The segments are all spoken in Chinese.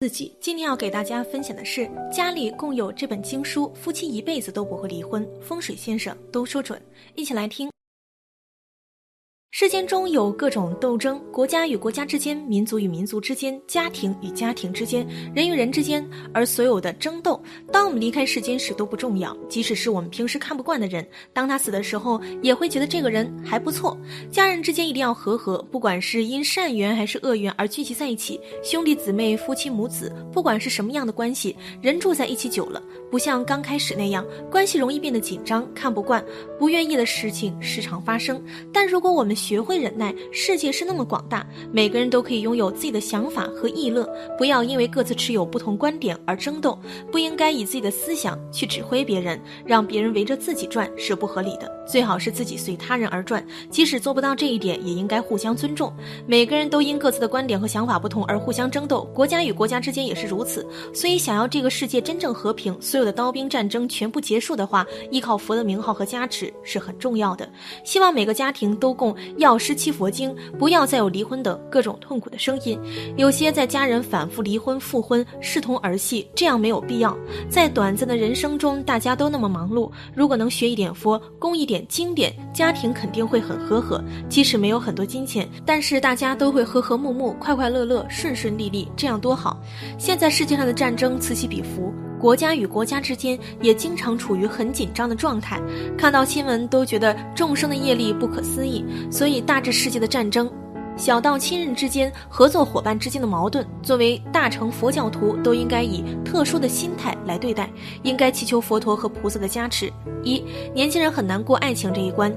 自己今天要给大家分享的是，家里共有这本经书，夫妻一辈子都不会离婚。风水先生都说准，一起来听。世间中有各种斗争，国家与国家之间，民族与民族之间，家庭与家庭之间，人与人之间。而所有的争斗，当我们离开世间时都不重要。即使是我们平时看不惯的人，当他死的时候，也会觉得这个人还不错。家人之间一定要和和，不管是因善缘还是恶缘而聚集在一起，兄弟姊妹、夫妻母子，不管是什么样的关系，人住在一起久了，不像刚开始那样，关系容易变得紧张，看不惯，不愿意的事情时常发生。但如果我们学会忍耐，世界是那么广大，每个人都可以拥有自己的想法和议论。不要因为各自持有不同观点而争斗，不应该以自己的思想去指挥别人，让别人围着自己转是不合理的。最好是自己随他人而转，即使做不到这一点，也应该互相尊重。每个人都因各自的观点和想法不同而互相争斗，国家与国家之间也是如此。所以，想要这个世界真正和平，所有的刀兵战争全部结束的话，依靠佛的名号和加持是很重要的。希望每个家庭都供。药师七佛经，不要再有离婚的各种痛苦的声音。有些在家人反复离婚、复婚视同儿戏，这样没有必要。在短暂的人生中，大家都那么忙碌，如果能学一点佛，供一点经典，家庭肯定会很和和。即使没有很多金钱，但是大家都会和和睦睦、快快乐乐、顺顺利利，这样多好。现在世界上的战争此起彼伏。国家与国家之间也经常处于很紧张的状态，看到新闻都觉得众生的业力不可思议。所以，大至世界的战争，小到亲人之间、合作伙伴之间的矛盾，作为大乘佛教徒，都应该以特殊的心态来对待，应该祈求佛陀和菩萨的加持。一，年轻人很难过爱情这一关。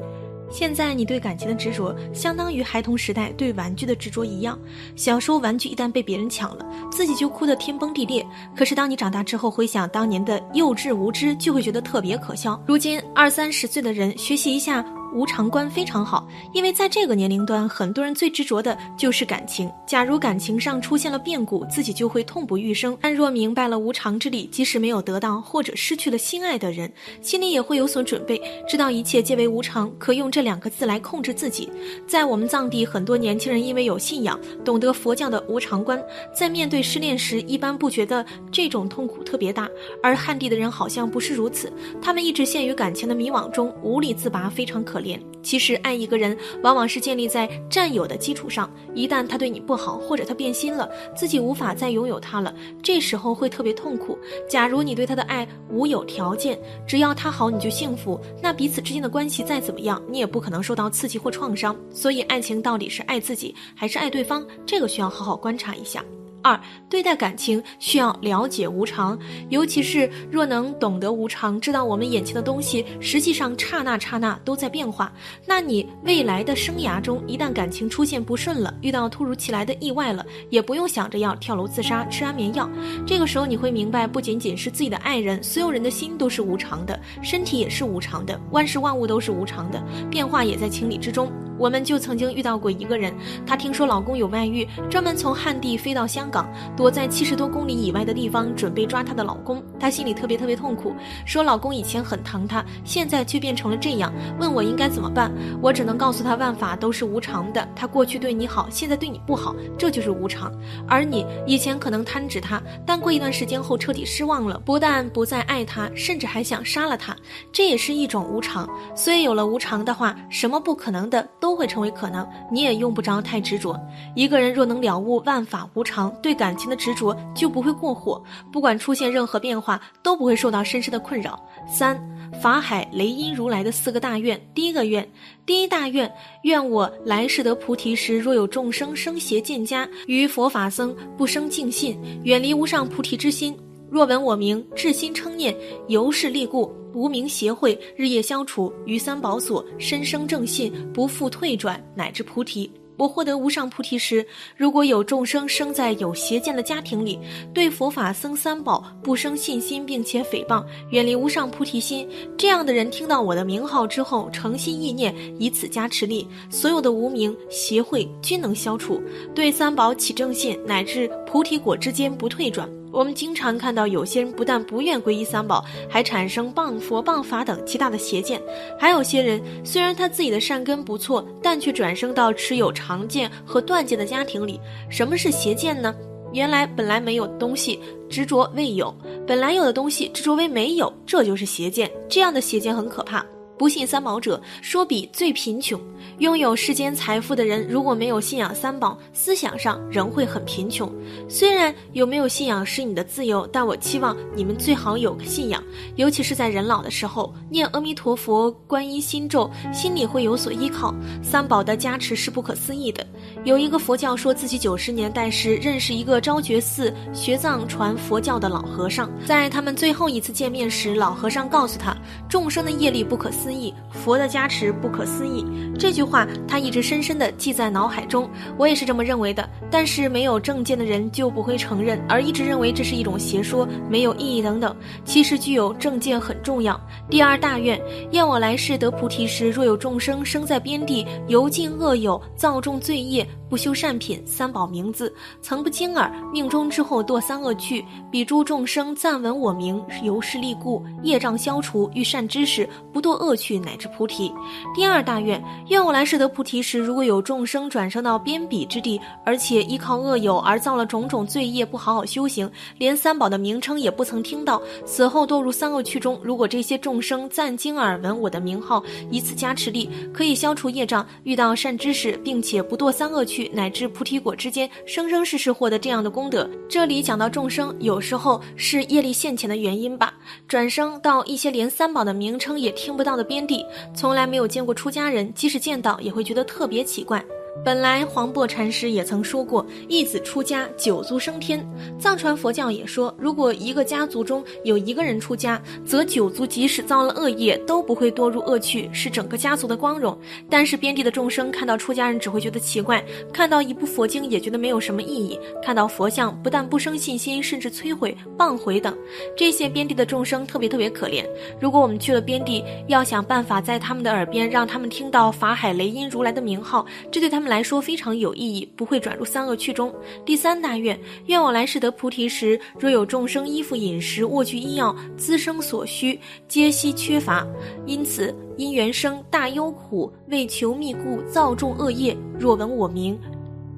现在你对感情的执着，相当于孩童时代对玩具的执着一样。小时候玩具一旦被别人抢了，自己就哭得天崩地裂。可是当你长大之后，回想当年的幼稚无知，就会觉得特别可笑。如今二三十岁的人，学习一下。无常观非常好，因为在这个年龄段，很多人最执着的就是感情。假如感情上出现了变故，自己就会痛不欲生。但若明白了无常之理，即使没有得到或者失去了心爱的人，心里也会有所准备，知道一切皆为无常，可用这两个字来控制自己。在我们藏地，很多年轻人因为有信仰，懂得佛教的无常观，在面对失恋时，一般不觉得这种痛苦特别大。而汉地的人好像不是如此，他们一直陷于感情的迷惘中，无力自拔，非常可。其实爱一个人，往往是建立在占有的基础上。一旦他对你不好，或者他变心了，自己无法再拥有他了，这时候会特别痛苦。假如你对他的爱无有条件，只要他好你就幸福，那彼此之间的关系再怎么样，你也不可能受到刺激或创伤。所以，爱情到底是爱自己还是爱对方，这个需要好好观察一下。二，对待感情需要了解无常，尤其是若能懂得无常，知道我们眼前的东西实际上刹那刹那都在变化，那你未来的生涯中，一旦感情出现不顺了，遇到突如其来的意外了，也不用想着要跳楼自杀、吃安眠药。这个时候你会明白，不仅仅是自己的爱人，所有人的心都是无常的，身体也是无常的，万事万物都是无常的，变化也在情理之中。我们就曾经遇到过一个人，她听说老公有外遇，专门从汉地飞到香港，躲在七十多公里以外的地方，准备抓她的老公。她心里特别特别痛苦，说老公以前很疼她，现在却变成了这样，问我应该怎么办。我只能告诉她，万法都是无常的，他过去对你好，现在对你不好，这就是无常。而你以前可能贪执他，但过一段时间后彻底失望了，不但不再爱他，甚至还想杀了他，这也是一种无常。所以有了无常的话，什么不可能的都。都会成为可能，你也用不着太执着。一个人若能了悟万法无常，对感情的执着就不会过火，不管出现任何变化，都不会受到深深的困扰。三法海雷音如来的四个大愿，第一个愿，第一大愿，愿我来世得菩提时，若有众生生邪见家，于佛法僧不生敬信，远离无上菩提之心。若闻我名，至心称念，由是利故。无名邪会日夜消除，于三宝所深生正信，不复退转，乃至菩提。我获得无上菩提时，如果有众生生在有邪见的家庭里，对佛法僧三宝不生信心，并且诽谤，远离无上菩提心，这样的人听到我的名号之后，诚心意念，以此加持力，所有的无名邪会均能消除，对三宝起正信，乃至菩提果之间不退转。我们经常看到有些人不但不愿皈依三宝，还产生谤佛、谤法等极大的邪见；还有些人虽然他自己的善根不错，但却转生到持有常见和断见的家庭里。什么是邪见呢？原来本来没有的东西，执着为有；本来有的东西，执着为没有，这就是邪见。这样的邪见很可怕。不信三宝者，说比最贫穷。拥有世间财富的人，如果没有信仰三宝，思想上仍会很贫穷。虽然有没有信仰是你的自由，但我期望你们最好有个信仰，尤其是在人老的时候，念阿弥陀佛、观音心咒，心里会有所依靠。三宝的加持是不可思议的。有一个佛教说自己九十年代时认识一个昭觉寺学藏传佛教的老和尚，在他们最后一次见面时，老和尚告诉他，众生的业力不可思。议佛的加持不可思议，这句话他一直深深地记在脑海中。我也是这么认为的，但是没有正见的人就不会承认，而一直认为这是一种邪说，没有意义等等。其实具有正见很重要。第二大愿，愿我来世得菩提时，若有众生生在边地，游尽恶友，造众罪业。业不修善品，三宝名字曾不惊耳。命中之后堕三恶趣，彼诸众生暂闻我名，由是利故，业障消除，遇善知识，不堕恶趣，乃至菩提。第二大愿，愿我来世得菩提时，如果有众生转生到边鄙之地，而且依靠恶友而造了种种罪业，不好好修行，连三宝的名称也不曾听到，死后堕入三恶趣中。如果这些众生暂经耳闻我的名号，以此加持力，可以消除业障，遇到善知识，并且不堕三恶趣。乃至菩提果之间，生生世世获得这样的功德。这里讲到众生，有时候是业力现前的原因吧。转生到一些连三宝的名称也听不到的边地，从来没有见过出家人，即使见到，也会觉得特别奇怪。本来黄檗禅师也曾说过，一子出家，九族升天。藏传佛教也说，如果一个家族中有一个人出家，则九族即使造了恶业，都不会堕入恶趣，是整个家族的光荣。但是边地的众生看到出家人只会觉得奇怪，看到一部佛经也觉得没有什么意义，看到佛像不但不生信心，甚至摧毁、谤毁等。这些边地的众生特别特别可怜。如果我们去了边地，要想办法在他们的耳边让他们听到法海雷音如来的名号，这对他们他们。来说非常有意义，不会转入三恶趣中。第三大愿，愿我来世得菩提时，若有众生衣服、饮食、卧具、医药、滋生所需，皆悉缺乏，因此因缘生大忧苦，为求密故造众恶业。若闻我名。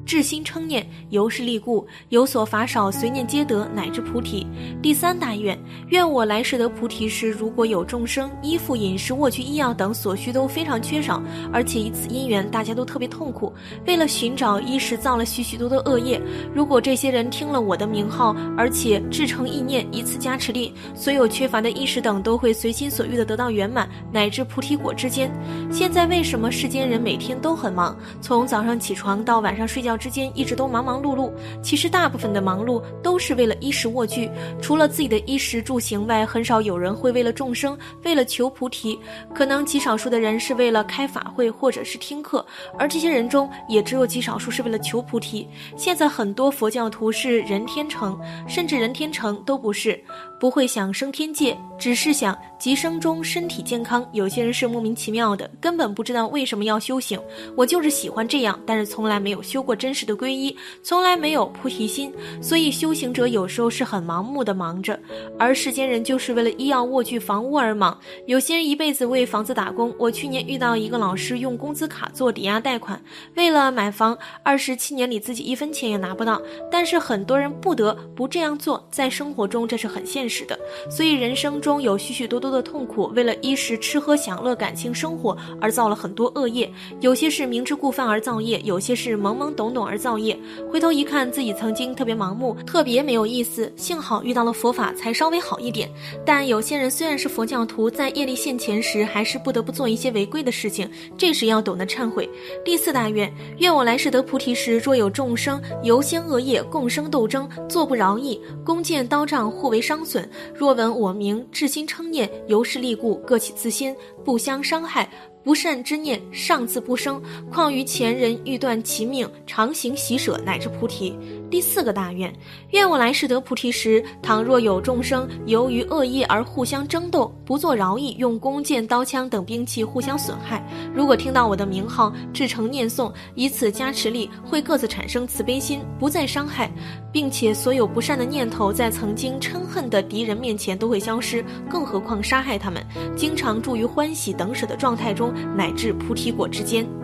至心称念，由是利故，有所法少，随念皆得，乃至菩提。第三大愿，愿我来世得菩提时，如果有众生衣服、饮食、卧具、医药等所需都非常缺少，而且以此因缘，大家都特别痛苦，为了寻找衣食，造了许许多多恶业。如果这些人听了我的名号，而且至诚意念，以此加持力，所有缺乏的衣食等都会随心所欲的得到圆满，乃至菩提果之间。现在为什么世间人每天都很忙，从早上起床到晚上睡觉？之间一直都忙忙碌碌，其实大部分的忙碌都是为了衣食卧具，除了自己的衣食住行外，很少有人会为了众生，为了求菩提。可能极少数的人是为了开法会或者是听课，而这些人中也只有极少数是为了求菩提。现在很多佛教徒是人天成，甚至人天成都不是，不会想升天界，只是想极生中身体健康。有些人是莫名其妙的，根本不知道为什么要修行。我就是喜欢这样，但是从来没有修过。真实的皈依从来没有菩提心，所以修行者有时候是很盲目的忙着，而世间人就是为了医药、卧具、房屋而忙。有些人一辈子为房子打工。我去年遇到一个老师用工资卡做抵押贷款，为了买房，二十七年里自己一分钱也拿不到。但是很多人不得不这样做，在生活中这是很现实的。所以人生中有许许多多的痛苦，为了衣食吃喝享乐、感情生活而造了很多恶业。有些是明知故犯而造业，有些是懵懵懂。懂而造业，回头一看自己曾经特别盲目，特别没有意思。幸好遇到了佛法，才稍微好一点。但有些人虽然是佛教徒，在业力现前时，还是不得不做一些违规的事情。这时要懂得忏悔。第四大愿，愿我来世得菩提时，若有众生由先恶业共生斗争，作不饶义，弓箭刀杖互为伤损。若闻我名，至心称念，由是利故，各起自心，不相伤害。不善之念尚自不生，况于前人欲断其命，常行喜舍乃至菩提。第四个大愿，愿我来世得菩提时，倘若有众生由于恶业而互相争斗，不做饶义，用弓箭、刀枪等兵器互相损害。如果听到我的名号，至诚念诵，以此加持力，会各自产生慈悲心，不再伤害，并且所有不善的念头在曾经嗔恨的敌人面前都会消失。更何况杀害他们，经常住于欢喜等舍的状态中，乃至菩提果之间。